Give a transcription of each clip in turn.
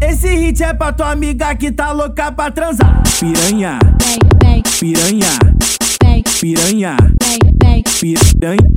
Esse hit é pra tua amiga que tá louca pra transar. Piranha, piranha, piranha, piranha.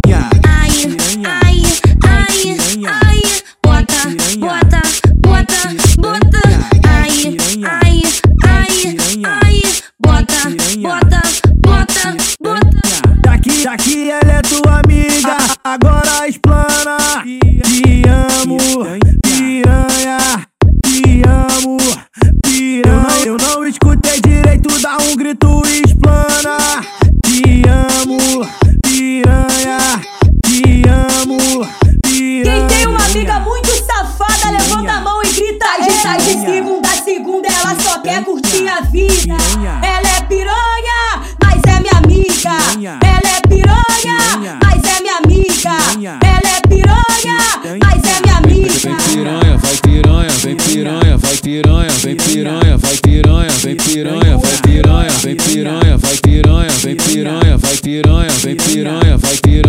Levanta a mão e grita. De tá segunda a segunda, ela só quer curtir a vida. Ela é piranha, mas é minha amiga. Ela é piranha, mas é minha amiga. Ela é piranha, mas é minha amiga. Vem piranha, vai piranha, vem piranha, vai piranha, vem piranha, vai piranha, vem piranha, vai piranha, vem piranha, vai piranha, vem piranha, vai piranha, vem piranha, vai piranha,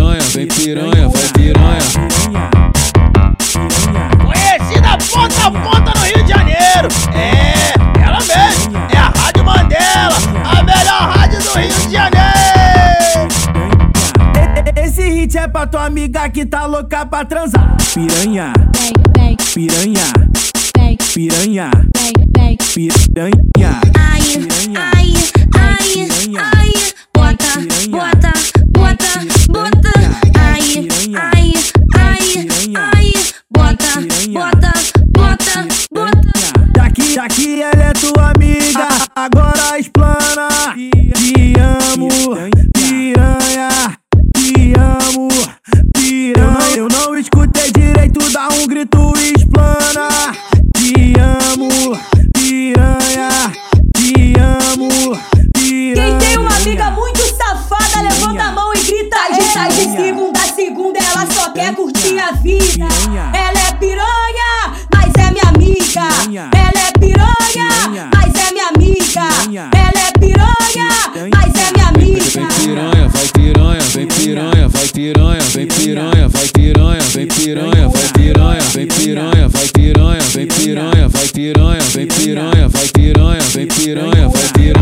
É pra tua amiga que tá louca pra transar. Piranha, piranha, piranha, piranha. Ai, Piranha. ai, ai, ai. Bota, bota, bota, bota. Ai, ai, ai, ai. Bota, bota, bota, bota. Daqui, daqui ela é tua amiga, agora explana. De segunda a segunda, ela só quer curtir a vida. Ela é piranha, mas é minha amiga. Ela é piranha, mas é minha amiga. Ela é piranha, mas é minha amiga. Vem piranha, vem piranha, vai piranha, vem piranha, vai piranha, vem piranha, vai piranha, vem piranha, vai piranha, vem piranha, vai piranha, vem piranha, vai piranha, vem piranha, vai piranha.